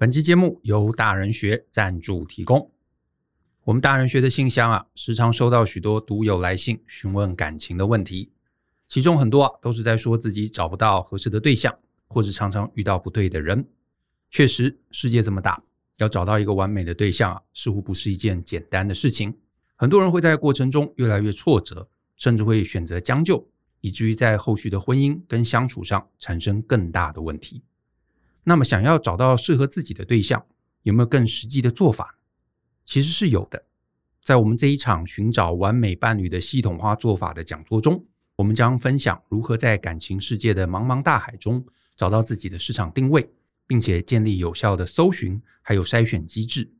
本期节目由大人学赞助提供。我们大人学的信箱啊，时常收到许多读友来信询问感情的问题，其中很多啊都是在说自己找不到合适的对象，或者常常遇到不对的人。确实，世界这么大，要找到一个完美的对象啊，似乎不是一件简单的事情。很多人会在过程中越来越挫折，甚至会选择将就，以至于在后续的婚姻跟相处上产生更大的问题。那么，想要找到适合自己的对象，有没有更实际的做法？其实是有的。在我们这一场寻找完美伴侣的系统化做法的讲座中，我们将分享如何在感情世界的茫茫大海中找到自己的市场定位，并且建立有效的搜寻还有筛选机制，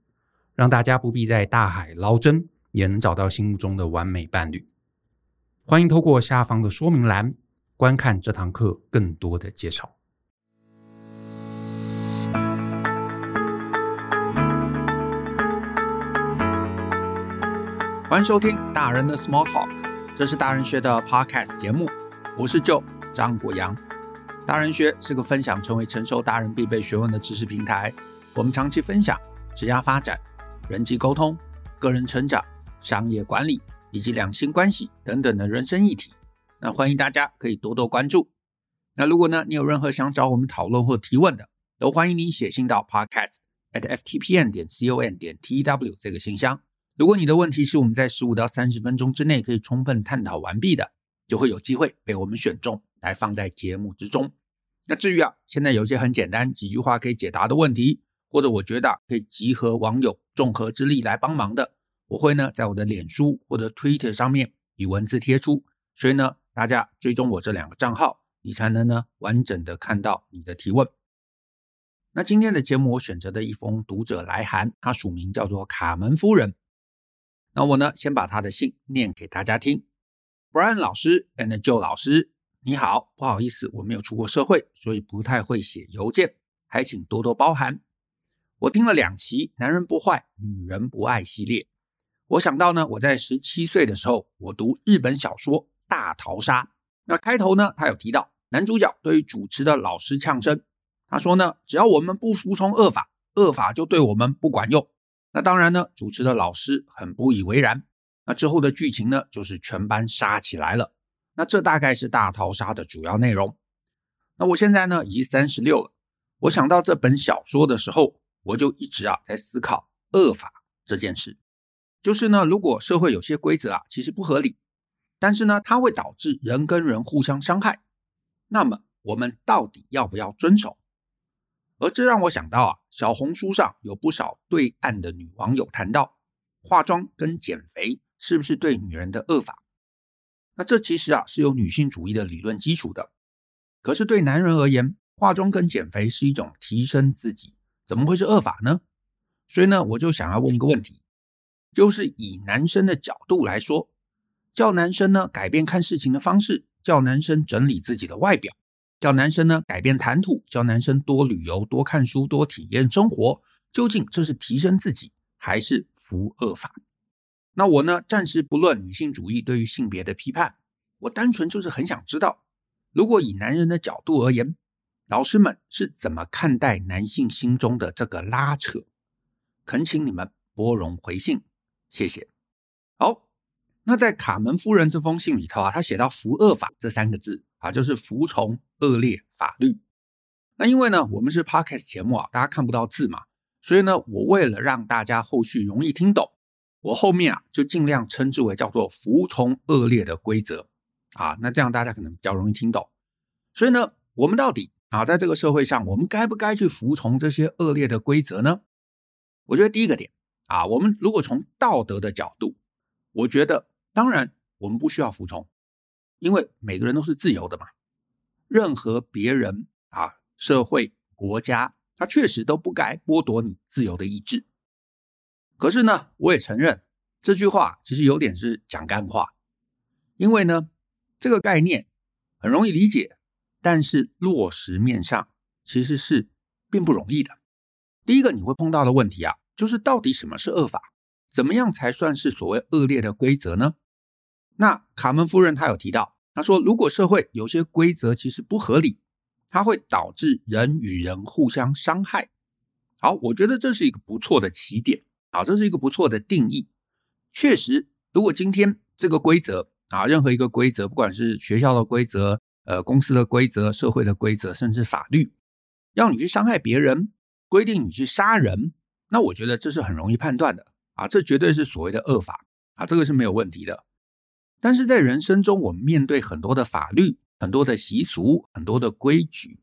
让大家不必在大海捞针，也能找到心目中的完美伴侣。欢迎透过下方的说明栏观看这堂课更多的介绍。欢迎收听大人的 Small Talk，这是大人学的 Podcast 节目，我是 Joe 张国阳。大人学是个分享成为成熟大人必备学问的知识平台，我们长期分享职业发展、人际沟通、个人成长、商业管理以及两性关系等等的人生议题。那欢迎大家可以多多关注。那如果呢，你有任何想找我们讨论或提问的，都欢迎你写信到 Podcast at ftpn 点 com 点 tw 这个信箱。如果你的问题是我们在十五到三十分钟之内可以充分探讨完毕的，就会有机会被我们选中来放在节目之中。那至于啊，现在有些很简单几句话可以解答的问题，或者我觉得啊可以集合网友众合之力来帮忙的，我会呢在我的脸书或者 Twitter 上面以文字贴出。所以呢，大家追踪我这两个账号，你才能呢完整的看到你的提问。那今天的节目我选择的一封读者来函，他署名叫做卡门夫人。那我呢，先把他的信念给大家听。Brian 老师 and Joe 老师，你好，不好意思，我没有出过社会，所以不太会写邮件，还请多多包涵。我听了两期《男人不坏，女人不爱》系列，我想到呢，我在十七岁的时候，我读日本小说《大逃杀》，那开头呢，他有提到男主角对于主持的老师呛声，他说呢，只要我们不服从恶法，恶法就对我们不管用。那当然呢，主持的老师很不以为然。那之后的剧情呢，就是全班杀起来了。那这大概是大逃杀的主要内容。那我现在呢，已经三十六了。我想到这本小说的时候，我就一直啊在思考恶法这件事。就是呢，如果社会有些规则啊，其实不合理，但是呢，它会导致人跟人互相伤害，那么我们到底要不要遵守？而这让我想到啊，小红书上有不少对岸的女网友谈到，化妆跟减肥是不是对女人的恶法？那这其实啊是有女性主义的理论基础的。可是对男人而言，化妆跟减肥是一种提升自己，怎么会是恶法呢？所以呢，我就想要问一个问题，就是以男生的角度来说，叫男生呢改变看事情的方式，叫男生整理自己的外表。叫男生呢改变谈吐，叫男生多旅游、多看书、多体验生活，究竟这是提升自己，还是服恶法？那我呢暂时不论女性主义对于性别的批判，我单纯就是很想知道，如果以男人的角度而言，老师们是怎么看待男性心中的这个拉扯？恳请你们拨冗回信，谢谢。好，那在卡门夫人这封信里头啊，他写到“服恶法”这三个字。啊，就是服从恶劣法律。那因为呢，我们是 Podcast 节目啊，大家看不到字嘛，所以呢，我为了让大家后续容易听懂，我后面啊就尽量称之为叫做服从恶劣的规则啊。那这样大家可能比较容易听懂。所以呢，我们到底啊，在这个社会上，我们该不该去服从这些恶劣的规则呢？我觉得第一个点啊，我们如果从道德的角度，我觉得当然我们不需要服从。因为每个人都是自由的嘛，任何别人啊、社会、国家，他确实都不该剥夺你自由的意志。可是呢，我也承认这句话其实有点是讲干话，因为呢，这个概念很容易理解，但是落实面上其实是并不容易的。第一个你会碰到的问题啊，就是到底什么是恶法？怎么样才算是所谓恶劣的规则呢？那卡门夫人她有提到，他说，如果社会有些规则其实不合理，它会导致人与人互相伤害，好，我觉得这是一个不错的起点啊，这是一个不错的定义。确实，如果今天这个规则啊，任何一个规则，不管是学校的规则、呃公司的规则、社会的规则，甚至法律，要你去伤害别人，规定你去杀人，那我觉得这是很容易判断的啊，这绝对是所谓的恶法啊，这个是没有问题的。但是在人生中，我们面对很多的法律、很多的习俗、很多的规矩，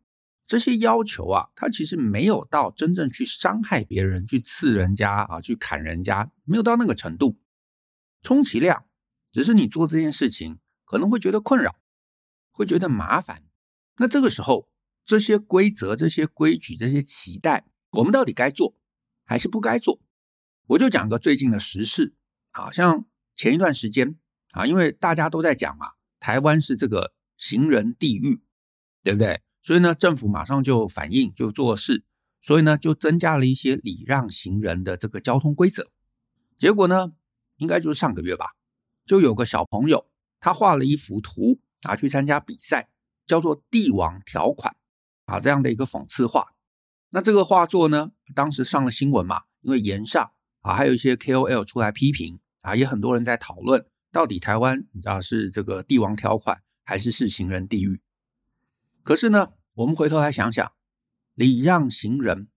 这些要求啊，它其实没有到真正去伤害别人、去刺人家啊、去砍人家，没有到那个程度。充其量，只是你做这件事情可能会觉得困扰，会觉得麻烦。那这个时候，这些规则、这些规矩、这些期待，我们到底该做还是不该做？我就讲个最近的时事，好像前一段时间啊，因为大家都在讲嘛，台湾是这个行人地狱，对不对？所以呢，政府马上就反应，就做事，所以呢，就增加了一些礼让行人的这个交通规则。结果呢，应该就是上个月吧，就有个小朋友，他画了一幅图，拿去参加比赛，叫做“帝王条款”啊，这样的一个讽刺画。那这个画作呢，当时上了新闻嘛，因为炎上啊，还有一些 KOL 出来批评啊，也很多人在讨论，到底台湾你知道是这个帝王条款，还是是行人地狱？可是呢，我们回头来想想，礼让行人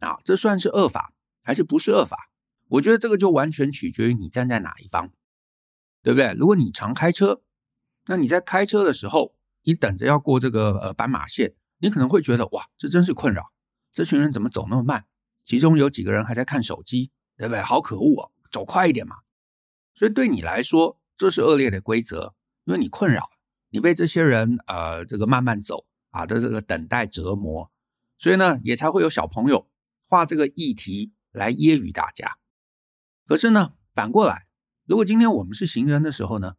啊，这算是恶法，还是不是恶法？我觉得这个就完全取决于你站在哪一方，对不对？如果你常开车，那你在开车的时候，你等着要过这个呃斑马线，你可能会觉得哇，这真是困扰，这群人怎么走那么慢？其中有几个人还在看手机，对不对？好可恶哦，走快一点嘛！所以对你来说，这是恶劣的规则，因为你困扰，你被这些人呃这个慢慢走啊的这个等待折磨，所以呢，也才会有小朋友画这个议题来揶揄大家。可是呢，反过来，如果今天我们是行人的时候呢，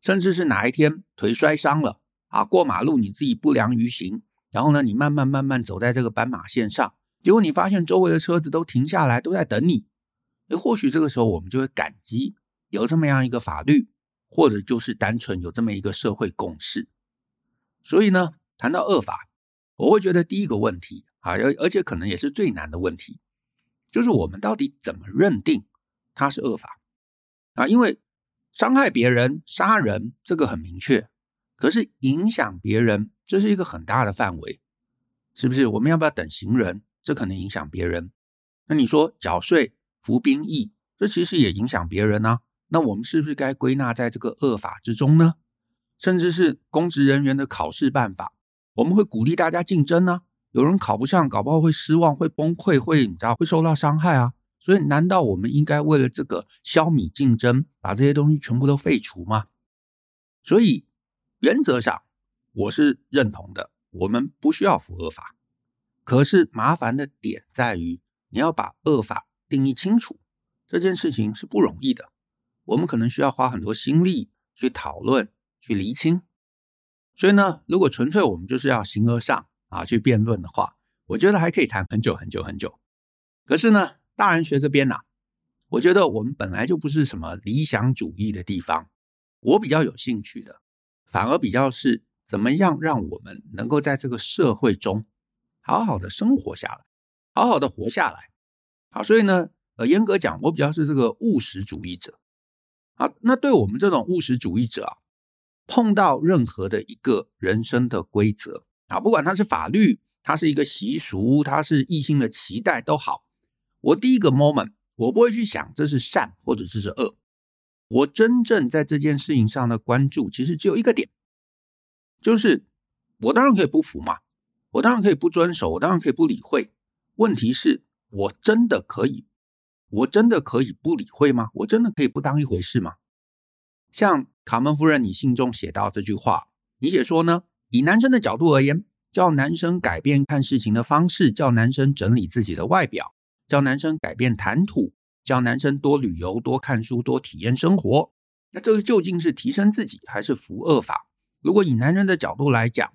甚至是哪一天腿摔伤了啊，过马路你自己不良于行，然后呢，你慢慢慢慢走在这个斑马线上，结果你发现周围的车子都停下来，都在等你，诶，或许这个时候我们就会感激有这么样一个法律，或者就是单纯有这么一个社会共识。所以呢，谈到恶法，我会觉得第一个问题啊，而而且可能也是最难的问题，就是我们到底怎么认定？它是恶法啊，因为伤害别人、杀人这个很明确，可是影响别人这是一个很大的范围，是不是？我们要不要等行人？这可能影响别人。那你说缴税、服兵役，这其实也影响别人啊。那我们是不是该归纳在这个恶法之中呢？甚至是公职人员的考试办法，我们会鼓励大家竞争呢、有人考不上，搞不好会失望、会崩溃、会你知道会受到伤害啊。所以，难道我们应该为了这个消弭竞争，把这些东西全部都废除吗？所以，原则上我是认同的，我们不需要服恶法。可是，麻烦的点在于，你要把恶法定义清楚，这件事情是不容易的。我们可能需要花很多心力去讨论、去厘清。所以呢，如果纯粹我们就是要形而上啊去辩论的话，我觉得还可以谈很久很久很久。可是呢，大人学这边呐、我觉得我们本来就不是什么理想主义的地方。我比较有兴趣的，反而比较是怎么样让我们能够在这个社会中好好的生活下来，好好的活下来。好，所以呢，呃，严格讲，我比较是这个务实主义者。啊，那对我们这种务实主义者啊，碰到任何的一个人生的规则啊，不管它是法律，它是一个习俗，它是异性的期待都好。我第一个 moment，我不会去想这是善或者这是恶。我真正在这件事情上的关注，其实只有一个点，就是我当然可以不服嘛，我当然可以不遵守，我当然可以不理会。问题是，我真的可以，我真的可以不理会吗？我真的可以不当一回事吗？像卡门夫人，你信中写到这句话，你写说呢，以男生的角度而言，叫男生改变看事情的方式，叫男生整理自己的外表。教男生改变谈吐，教男生多旅游、多看书、多体验生活。那这个究竟是提升自己，还是服恶法？如果以男人的角度来讲，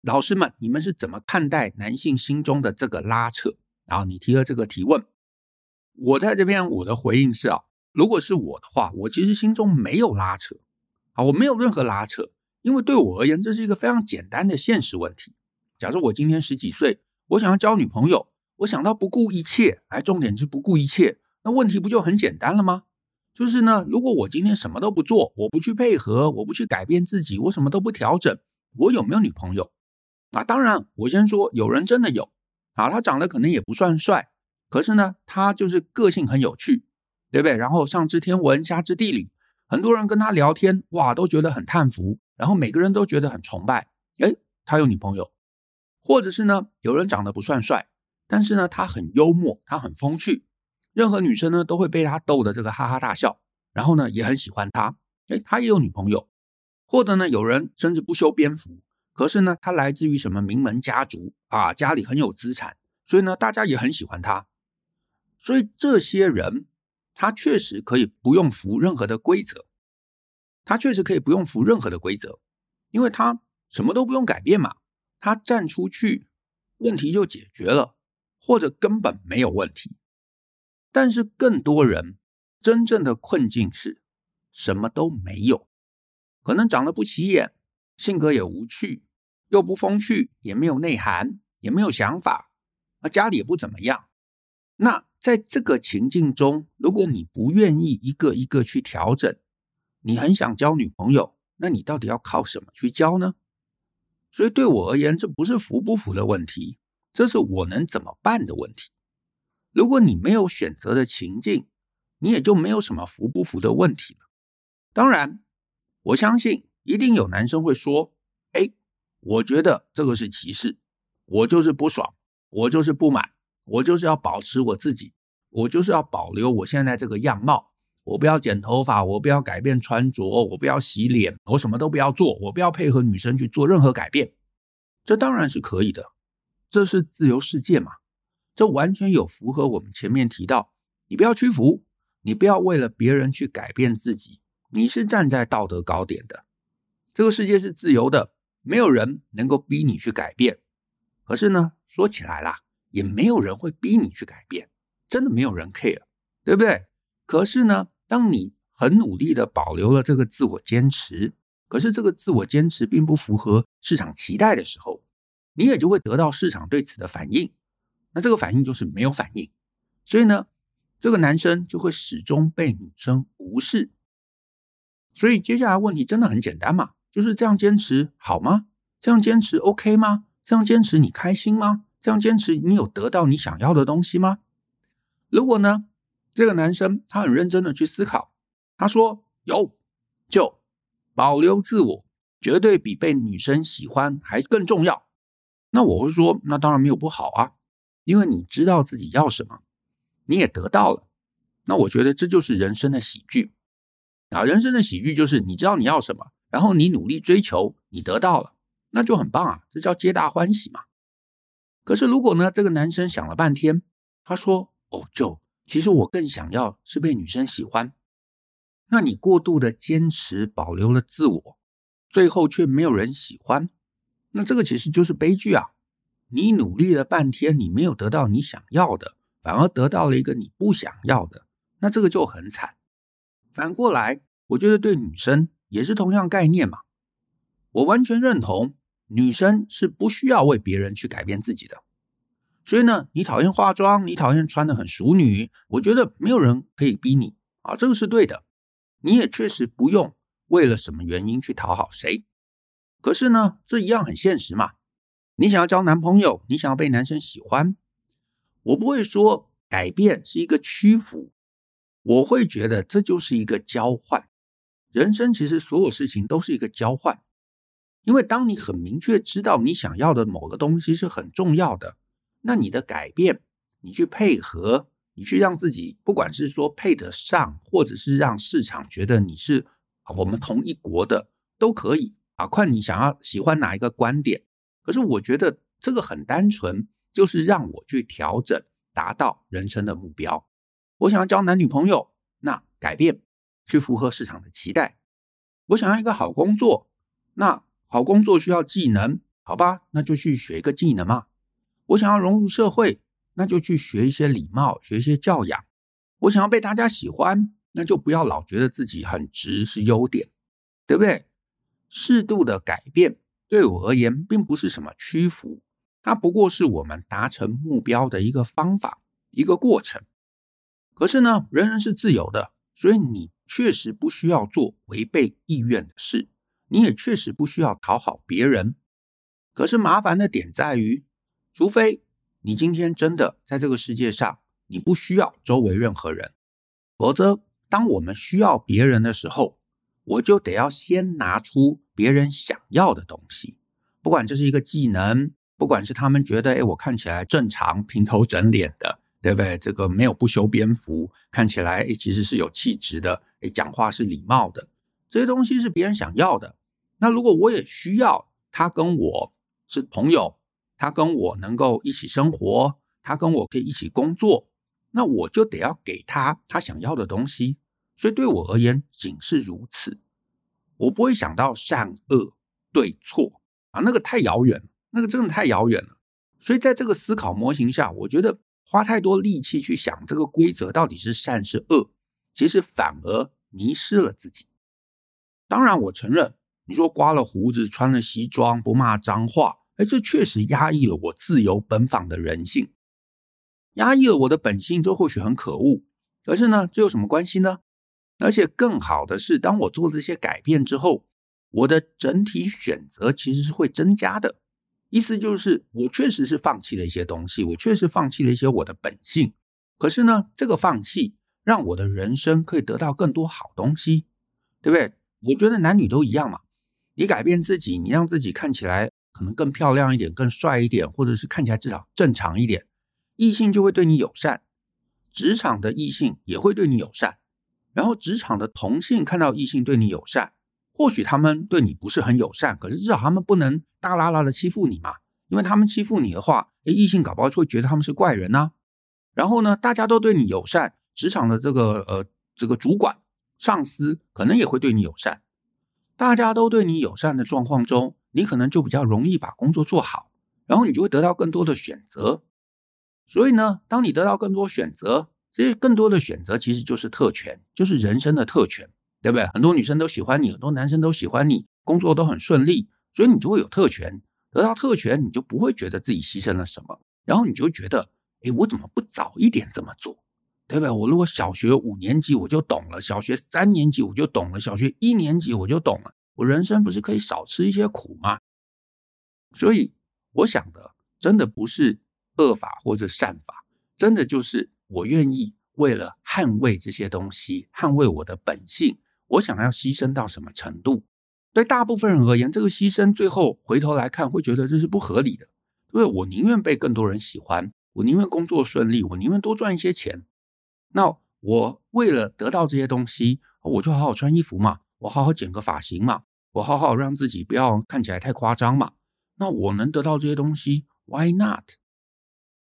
老师们，你们是怎么看待男性心中的这个拉扯？然后你提了这个提问，我在这边我的回应是啊，如果是我的话，我其实心中没有拉扯啊，我没有任何拉扯，因为对我而言，这是一个非常简单的现实问题。假设我今天十几岁，我想要交女朋友。我想到不顾一切，哎，重点是不顾一切，那问题不就很简单了吗？就是呢，如果我今天什么都不做，我不去配合，我不去改变自己，我什么都不调整，我有没有女朋友？啊，当然，我先说，有人真的有，啊，他长得可能也不算帅，可是呢，他就是个性很有趣，对不对？然后上知天文，下知地理，很多人跟他聊天，哇，都觉得很叹服，然后每个人都觉得很崇拜，诶，他有女朋友，或者是呢，有人长得不算帅。但是呢，他很幽默，他很风趣，任何女生呢都会被他逗得这个哈哈大笑，然后呢也很喜欢他。诶，他也有女朋友，或者呢有人甚至不修边幅，可是呢他来自于什么名门家族啊，家里很有资产，所以呢大家也很喜欢他。所以这些人，他确实可以不用服任何的规则，他确实可以不用服任何的规则，因为他什么都不用改变嘛，他站出去，问题就解决了。或者根本没有问题，但是更多人真正的困境是什么都没有，可能长得不起眼，性格也无趣，又不风趣，也没有内涵，也没有想法，而家里也不怎么样。那在这个情境中，如果你不愿意一个一个去调整，你很想交女朋友，那你到底要靠什么去交呢？所以对我而言，这不是服不服的问题。这是我能怎么办的问题。如果你没有选择的情境，你也就没有什么服不服的问题了。当然，我相信一定有男生会说：“哎，我觉得这个是歧视，我就是不爽，我就是不满，我就是要保持我自己，我就是要保留我现在这个样貌，我不要剪头发，我不要改变穿着，我不要洗脸，我什么都不要做，我不要配合女生去做任何改变。”这当然是可以的。这是自由世界嘛？这完全有符合我们前面提到，你不要屈服，你不要为了别人去改变自己，你是站在道德高点的。这个世界是自由的，没有人能够逼你去改变。可是呢，说起来啦，也没有人会逼你去改变，真的没有人 care，对不对？可是呢，当你很努力的保留了这个自我坚持，可是这个自我坚持并不符合市场期待的时候。你也就会得到市场对此的反应，那这个反应就是没有反应，所以呢，这个男生就会始终被女生无视。所以接下来问题真的很简单嘛，就是这样坚持好吗？这样坚持 OK 吗？这样坚持你开心吗？这样坚持你有得到你想要的东西吗？如果呢，这个男生他很认真的去思考，他说有，就保留自我，绝对比被女生喜欢还更重要。那我会说，那当然没有不好啊，因为你知道自己要什么，你也得到了。那我觉得这就是人生的喜剧啊！人生的喜剧就是你知道你要什么，然后你努力追求，你得到了，那就很棒啊！这叫皆大欢喜嘛。可是如果呢，这个男生想了半天，他说：“哦，就其实我更想要是被女生喜欢。”那你过度的坚持，保留了自我，最后却没有人喜欢。那这个其实就是悲剧啊！你努力了半天，你没有得到你想要的，反而得到了一个你不想要的，那这个就很惨。反过来，我觉得对女生也是同样概念嘛。我完全认同，女生是不需要为别人去改变自己的。所以呢，你讨厌化妆，你讨厌穿的很淑女，我觉得没有人可以逼你啊，这个是对的。你也确实不用为了什么原因去讨好谁。可是呢，这一样很现实嘛。你想要交男朋友，你想要被男生喜欢，我不会说改变是一个屈服，我会觉得这就是一个交换。人生其实所有事情都是一个交换，因为当你很明确知道你想要的某个东西是很重要的，那你的改变，你去配合，你去让自己，不管是说配得上，或者是让市场觉得你是我们同一国的，都可以。啊，看你想要喜欢哪一个观点，可是我觉得这个很单纯，就是让我去调整，达到人生的目标。我想要交男女朋友，那改变去符合市场的期待。我想要一个好工作，那好工作需要技能，好吧，那就去学一个技能嘛。我想要融入社会，那就去学一些礼貌，学一些教养。我想要被大家喜欢，那就不要老觉得自己很直是优点，对不对？适度的改变对我而言并不是什么屈服，它不过是我们达成目标的一个方法，一个过程。可是呢，人人是自由的，所以你确实不需要做违背意愿的事，你也确实不需要讨好别人。可是麻烦的点在于，除非你今天真的在这个世界上，你不需要周围任何人，否则当我们需要别人的时候，我就得要先拿出别人想要的东西，不管这是一个技能。不管是他们觉得，哎，我看起来正常，平头整脸的，对不对？这个没有不修边幅，看起来，哎，其实是有气质的，哎，讲话是礼貌的，这些东西是别人想要的。那如果我也需要他跟我是朋友，他跟我能够一起生活，他跟我可以一起工作，那我就得要给他他想要的东西。所以对我而言，仅是如此。我不会想到善恶对错啊，那个太遥远了。那个真的太遥远了，所以在这个思考模型下，我觉得花太多力气去想这个规则到底是善是恶，其实反而迷失了自己。当然，我承认你说刮了胡子、穿了西装、不骂脏话，哎，这确实压抑了我自由奔放的人性，压抑了我的本性，这或许很可恶。可是呢，这有什么关系呢？而且更好的是，当我做这些改变之后，我的整体选择其实是会增加的。意思就是，我确实是放弃了一些东西，我确实放弃了一些我的本性。可是呢，这个放弃让我的人生可以得到更多好东西，对不对？我觉得男女都一样嘛。你改变自己，你让自己看起来可能更漂亮一点、更帅一点，或者是看起来至少正常一点，异性就会对你友善。职场的异性也会对你友善，然后职场的同性看到异性对你友善。或许他们对你不是很友善，可是至少他们不能大剌剌的欺负你嘛。因为他们欺负你的话，诶，异性搞不好就会觉得他们是怪人呐。然后呢，大家都对你友善，职场的这个呃这个主管、上司可能也会对你友善。大家都对你友善的状况中，你可能就比较容易把工作做好，然后你就会得到更多的选择。所以呢，当你得到更多选择，这些更多的选择其实就是特权，就是人生的特权。对不对？很多女生都喜欢你，很多男生都喜欢你，工作都很顺利，所以你就会有特权。得到特权，你就不会觉得自己牺牲了什么，然后你就觉得，哎，我怎么不早一点这么做？对不对？我如果小学五年级我就懂了，小学三年级我就懂了，小学一年级我就懂了，我人生不是可以少吃一些苦吗？所以我想的，真的不是恶法或者善法，真的就是我愿意为了捍卫这些东西，捍卫我的本性。我想要牺牲到什么程度？对大部分人而言，这个牺牲最后回头来看，会觉得这是不合理的。因为我宁愿被更多人喜欢，我宁愿工作顺利，我宁愿多赚一些钱。那我为了得到这些东西，我就好好穿衣服嘛，我好好剪个发型嘛，我好好让自己不要看起来太夸张嘛。那我能得到这些东西，Why not？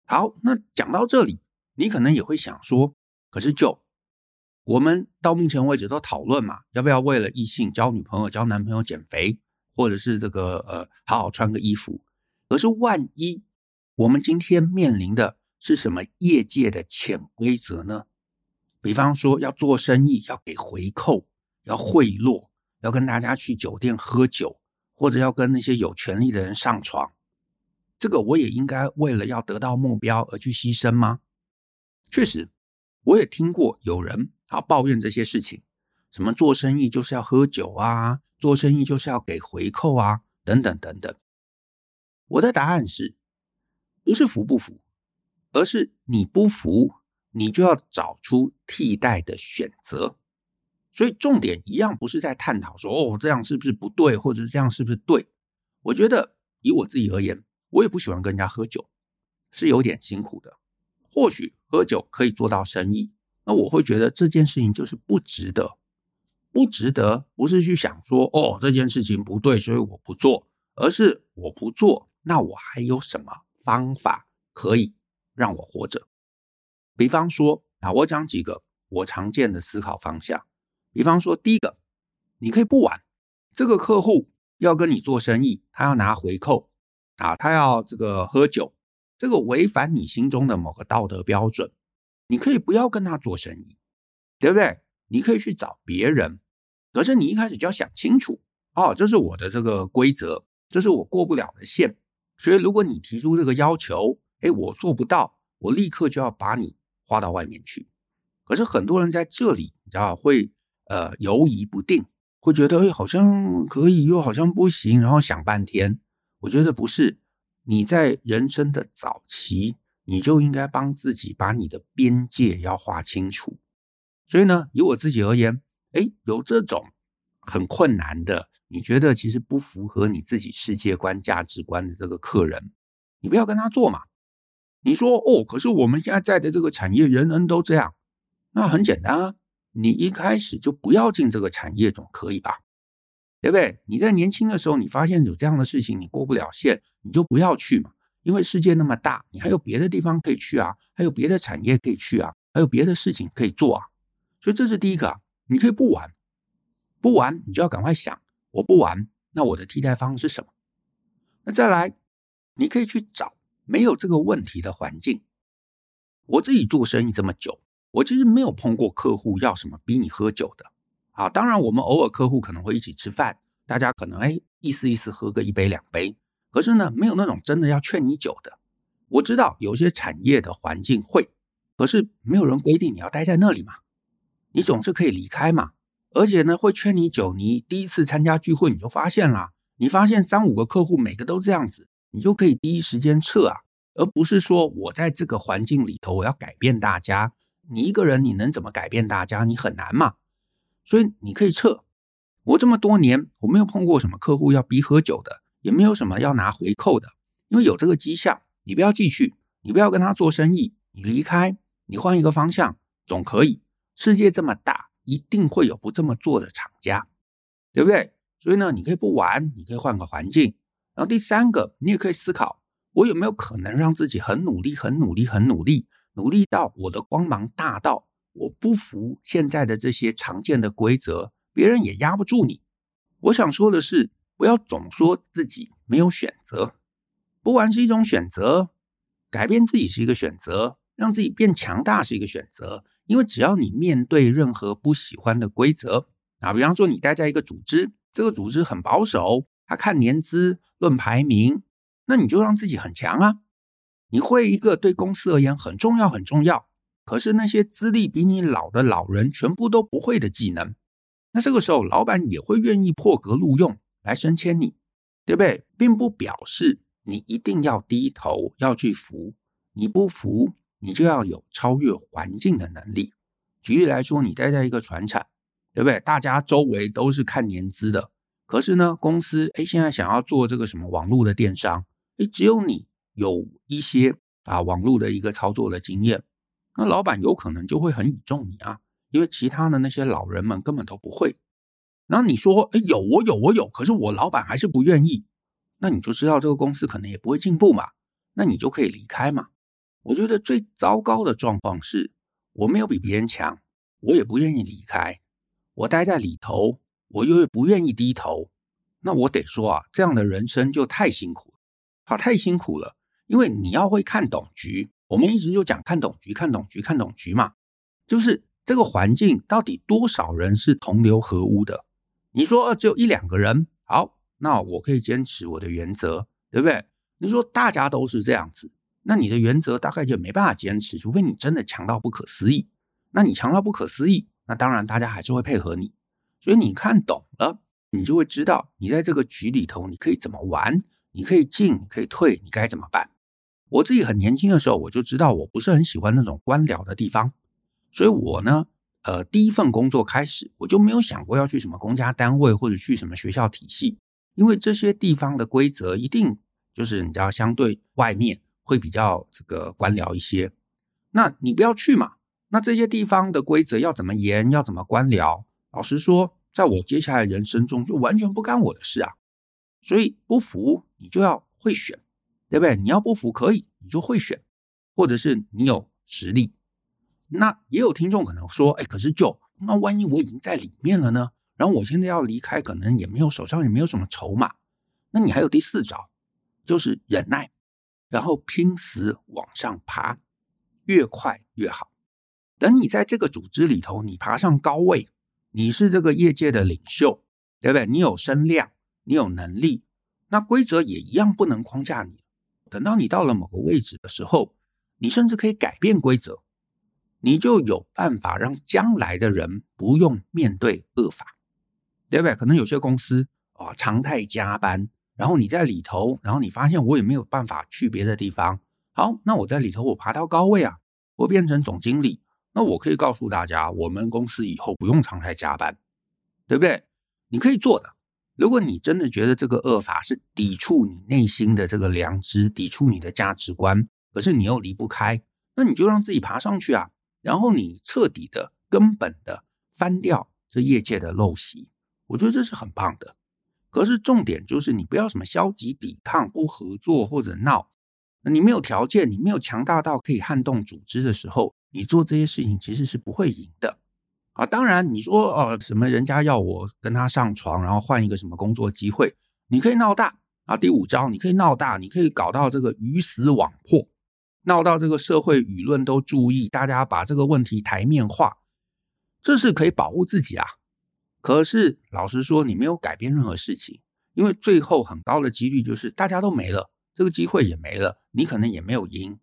好，那讲到这里，你可能也会想说，可是就。我们到目前为止都讨论嘛，要不要为了异性交女朋友、交男朋友减肥，或者是这个呃好好穿个衣服？可是万一我们今天面临的是什么业界的潜规则呢？比方说要做生意要给回扣，要贿赂，要跟大家去酒店喝酒，或者要跟那些有权力的人上床，这个我也应该为了要得到目标而去牺牲吗？确实，我也听过有人。啊，抱怨这些事情，什么做生意就是要喝酒啊，做生意就是要给回扣啊，等等等等。我的答案是，不是服不服，而是你不服，你就要找出替代的选择。所以重点一样不是在探讨说，哦，这样是不是不对，或者是这样是不是对？我觉得以我自己而言，我也不喜欢跟人家喝酒，是有点辛苦的。或许喝酒可以做到生意。那我会觉得这件事情就是不值得，不值得，不是去想说哦，这件事情不对，所以我不做，而是我不做，那我还有什么方法可以让我活着？比方说啊，我讲几个我常见的思考方向。比方说，第一个，你可以不玩，这个客户要跟你做生意，他要拿回扣啊，他要这个喝酒，这个违反你心中的某个道德标准。你可以不要跟他做生意，对不对？你可以去找别人，可是你一开始就要想清楚哦，这是我的这个规则，这是我过不了的线。所以如果你提出这个要求，哎，我做不到，我立刻就要把你划到外面去。可是很多人在这里，你知道会呃犹疑不定，会觉得哎好像可以，又好像不行，然后想半天。我觉得不是，你在人生的早期，你就应该帮自己把你的边界要划清楚。所以呢，以我自己而言，哎，有这种很困难的，你觉得其实不符合你自己世界观、价值观的这个客人，你不要跟他做嘛。你说哦，可是我们现在在的这个产业，人人都这样。那很简单啊，你一开始就不要进这个产业，总可以吧？对不对？你在年轻的时候，你发现有这样的事情，你过不了线，你就不要去嘛。因为世界那么大，你还有别的地方可以去啊，还有别的产业可以去啊，还有别的事情可以做啊。所以这是第一个啊，你可以不玩，不玩你就要赶快想，我不玩，那我的替代方是什么？那再来，你可以去找没有这个问题的环境。我自己做生意这么久。我其实没有碰过客户要什么逼你喝酒的，啊，当然我们偶尔客户可能会一起吃饭，大家可能哎意思意思喝个一杯两杯，可是呢没有那种真的要劝你酒的。我知道有些产业的环境会，可是没有人规定你要待在那里嘛，你总是可以离开嘛。而且呢会劝你酒，你第一次参加聚会你就发现了，你发现三五个客户每个都这样子，你就可以第一时间撤啊，而不是说我在这个环境里头我要改变大家。你一个人，你能怎么改变大家？你很难嘛。所以你可以撤。我这么多年，我没有碰过什么客户要逼喝酒的，也没有什么要拿回扣的。因为有这个迹象，你不要继续，你不要跟他做生意，你离开，你换一个方向，总可以。世界这么大，一定会有不这么做的厂家，对不对？所以呢，你可以不玩，你可以换个环境。然后第三个，你也可以思考，我有没有可能让自己很努力、很努力、很努力。努力到我的光芒大到我不服现在的这些常见的规则，别人也压不住你。我想说的是，不要总说自己没有选择，不玩是一种选择，改变自己是一个选择，让自己变强大是一个选择。因为只要你面对任何不喜欢的规则，啊，比方说你待在一个组织，这个组织很保守，他看年资论排名，那你就让自己很强啊。你会一个对公司而言很重要很重要，可是那些资历比你老的老人全部都不会的技能，那这个时候老板也会愿意破格录用来升迁你，对不对？并不表示你一定要低头要去服，你不服你就要有超越环境的能力。举例来说，你待在一个船厂，对不对？大家周围都是看年资的，可是呢，公司哎现在想要做这个什么网络的电商，哎只有你。有一些啊网络的一个操作的经验，那老板有可能就会很倚重你啊，因为其他的那些老人们根本都不会。然后你说，哎，有我有我有，可是我老板还是不愿意，那你就知道这个公司可能也不会进步嘛，那你就可以离开嘛。我觉得最糟糕的状况是，我没有比别人强，我也不愿意离开，我待在里头，我又不愿意低头，那我得说啊，这样的人生就太辛苦了，好，太辛苦了。因为你要会看懂局，我们一直就讲看懂局、看懂局、看懂局嘛，就是这个环境到底多少人是同流合污的？你说只有一两个人，好，那我可以坚持我的原则，对不对？你说大家都是这样子，那你的原则大概就没办法坚持，除非你真的强到不可思议。那你强到不可思议，那当然大家还是会配合你。所以你看懂了，你就会知道你在这个局里头你可以怎么玩，你可以进，可以退，你该怎么办？我自己很年轻的时候，我就知道我不是很喜欢那种官僚的地方，所以我呢，呃，第一份工作开始，我就没有想过要去什么公家单位或者去什么学校体系，因为这些地方的规则一定就是你知道，相对外面会比较这个官僚一些。那你不要去嘛。那这些地方的规则要怎么严，要怎么官僚？老实说，在我接下来人生中就完全不干我的事啊。所以不服，你就要会选。对不对？你要不服可以，你就会选，或者是你有实力。那也有听众可能说，哎，可是就那万一我已经在里面了呢？然后我现在要离开，可能也没有手上也没有什么筹码。那你还有第四招，就是忍耐，然后拼死往上爬，越快越好。等你在这个组织里头，你爬上高位，你是这个业界的领袖，对不对？你有声量，你有能力，那规则也一样不能框架你。等到你到了某个位置的时候，你甚至可以改变规则，你就有办法让将来的人不用面对恶法，对不对？可能有些公司啊，常态加班，然后你在里头，然后你发现我也没有办法去别的地方。好，那我在里头，我爬到高位啊，我变成总经理，那我可以告诉大家，我们公司以后不用常态加班，对不对？你可以做的。如果你真的觉得这个恶法是抵触你内心的这个良知，抵触你的价值观，可是你又离不开，那你就让自己爬上去啊，然后你彻底的、根本的翻掉这业界的陋习，我觉得这是很棒的。可是重点就是你不要什么消极抵抗、不合作或者闹，你没有条件，你没有强大到可以撼动组织的时候，你做这些事情其实是不会赢的。啊，当然，你说哦，什么人家要我跟他上床，然后换一个什么工作机会，你可以闹大啊。第五招，你可以闹大，你可以搞到这个鱼死网破，闹到这个社会舆论都注意，大家把这个问题台面化，这是可以保护自己啊。可是老实说，你没有改变任何事情，因为最后很高的几率就是大家都没了，这个机会也没了，你可能也没有赢。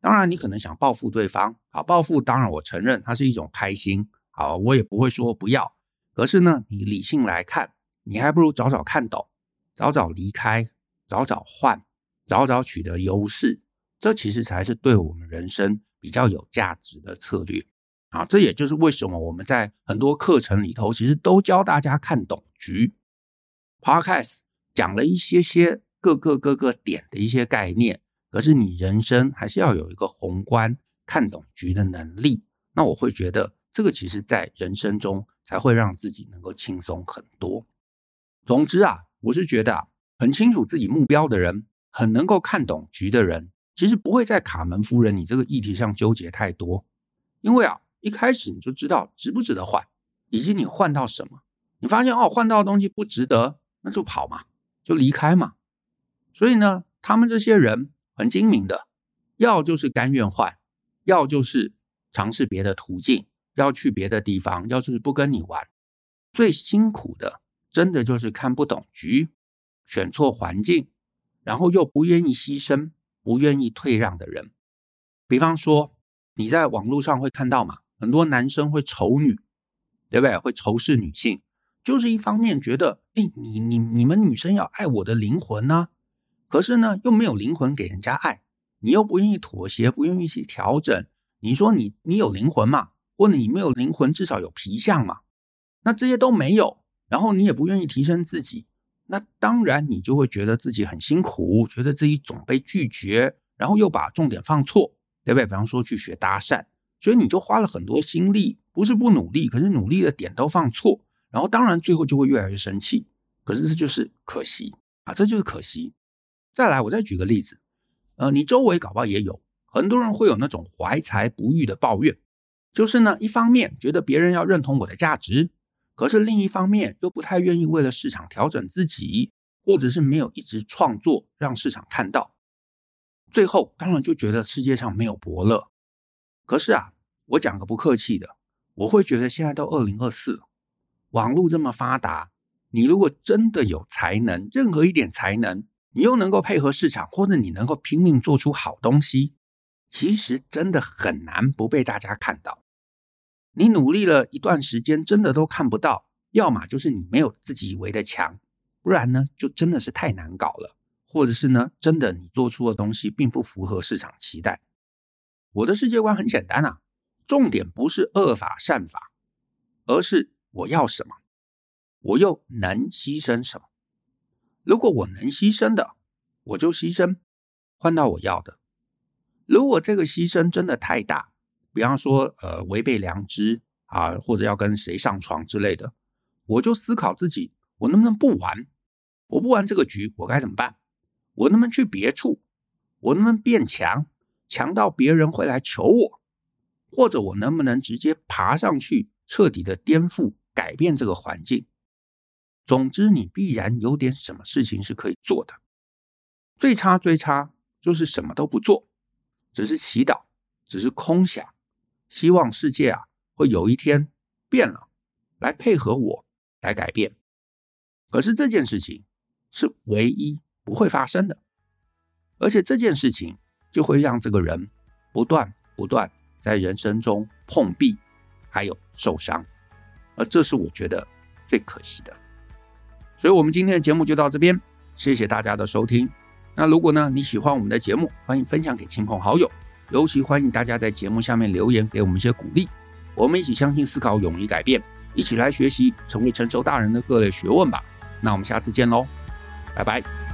当然，你可能想报复对方，好，报复，当然我承认它是一种开心。好，我也不会说不要。可是呢，你理性来看，你还不如早早看懂，早早离开，早早换，早早取得优势。这其实才是对我们人生比较有价值的策略。啊，这也就是为什么我们在很多课程里头，其实都教大家看懂局。Podcast 讲了一些些各个各个点的一些概念，可是你人生还是要有一个宏观看懂局的能力。那我会觉得。这个其实，在人生中才会让自己能够轻松很多。总之啊，我是觉得啊，很清楚自己目标的人，很能够看懂局的人，其实不会在卡门夫人你这个议题上纠结太多，因为啊，一开始你就知道值不值得换，以及你换到什么。你发现哦，换到的东西不值得，那就跑嘛，就离开嘛。所以呢，他们这些人很精明的，要就是甘愿换，要就是尝试别的途径。要去别的地方，要就是不跟你玩，最辛苦的，真的就是看不懂局，选错环境，然后又不愿意牺牲、不愿意退让的人。比方说，你在网络上会看到嘛，很多男生会仇女，对不对？会仇视女性，就是一方面觉得，哎，你你你们女生要爱我的灵魂呢，可是呢，又没有灵魂给人家爱，你又不愿意妥协，不愿意去调整。你说你你有灵魂嘛？或者你没有灵魂，至少有皮相嘛？那这些都没有，然后你也不愿意提升自己，那当然你就会觉得自己很辛苦，觉得自己总被拒绝，然后又把重点放错，对不对？比方说去学搭讪，所以你就花了很多心力，不是不努力，可是努力的点都放错，然后当然最后就会越来越生气。可是这就是可惜啊，这就是可惜。再来，我再举个例子，呃，你周围搞不好也有很多人会有那种怀才不遇的抱怨。就是呢，一方面觉得别人要认同我的价值，可是另一方面又不太愿意为了市场调整自己，或者是没有一直创作让市场看到，最后当然就觉得世界上没有伯乐。可是啊，我讲个不客气的，我会觉得现在都二零二四，网络这么发达，你如果真的有才能，任何一点才能，你又能够配合市场，或者你能够拼命做出好东西，其实真的很难不被大家看到。你努力了一段时间，真的都看不到，要么就是你没有自己以为的强，不然呢，就真的是太难搞了，或者是呢，真的你做出的东西并不符合市场期待。我的世界观很简单啊，重点不是恶法善法，而是我要什么，我又能牺牲什么。如果我能牺牲的，我就牺牲，换到我要的。如果这个牺牲真的太大，比方说，呃，违背良知啊，或者要跟谁上床之类的，我就思考自己，我能不能不玩？我不玩这个局，我该怎么办？我能不能去别处？我能不能变强，强到别人会来求我？或者我能不能直接爬上去，彻底的颠覆、改变这个环境？总之，你必然有点什么事情是可以做的。最差最差就是什么都不做，只是祈祷，只是空想。希望世界啊会有一天变了，来配合我来改变。可是这件事情是唯一不会发生的。而且这件事情就会让这个人不断不断在人生中碰壁，还有受伤，而这是我觉得最可惜的。所以，我们今天的节目就到这边，谢谢大家的收听。那如果呢，你喜欢我们的节目，欢迎分享给亲朋好友，尤其欢迎大家在节目下面留言给我们一些鼓励。我们一起相信、思考、勇于改变，一起来学习，成为成熟大人的各类学问吧。那我们下次见喽，拜拜。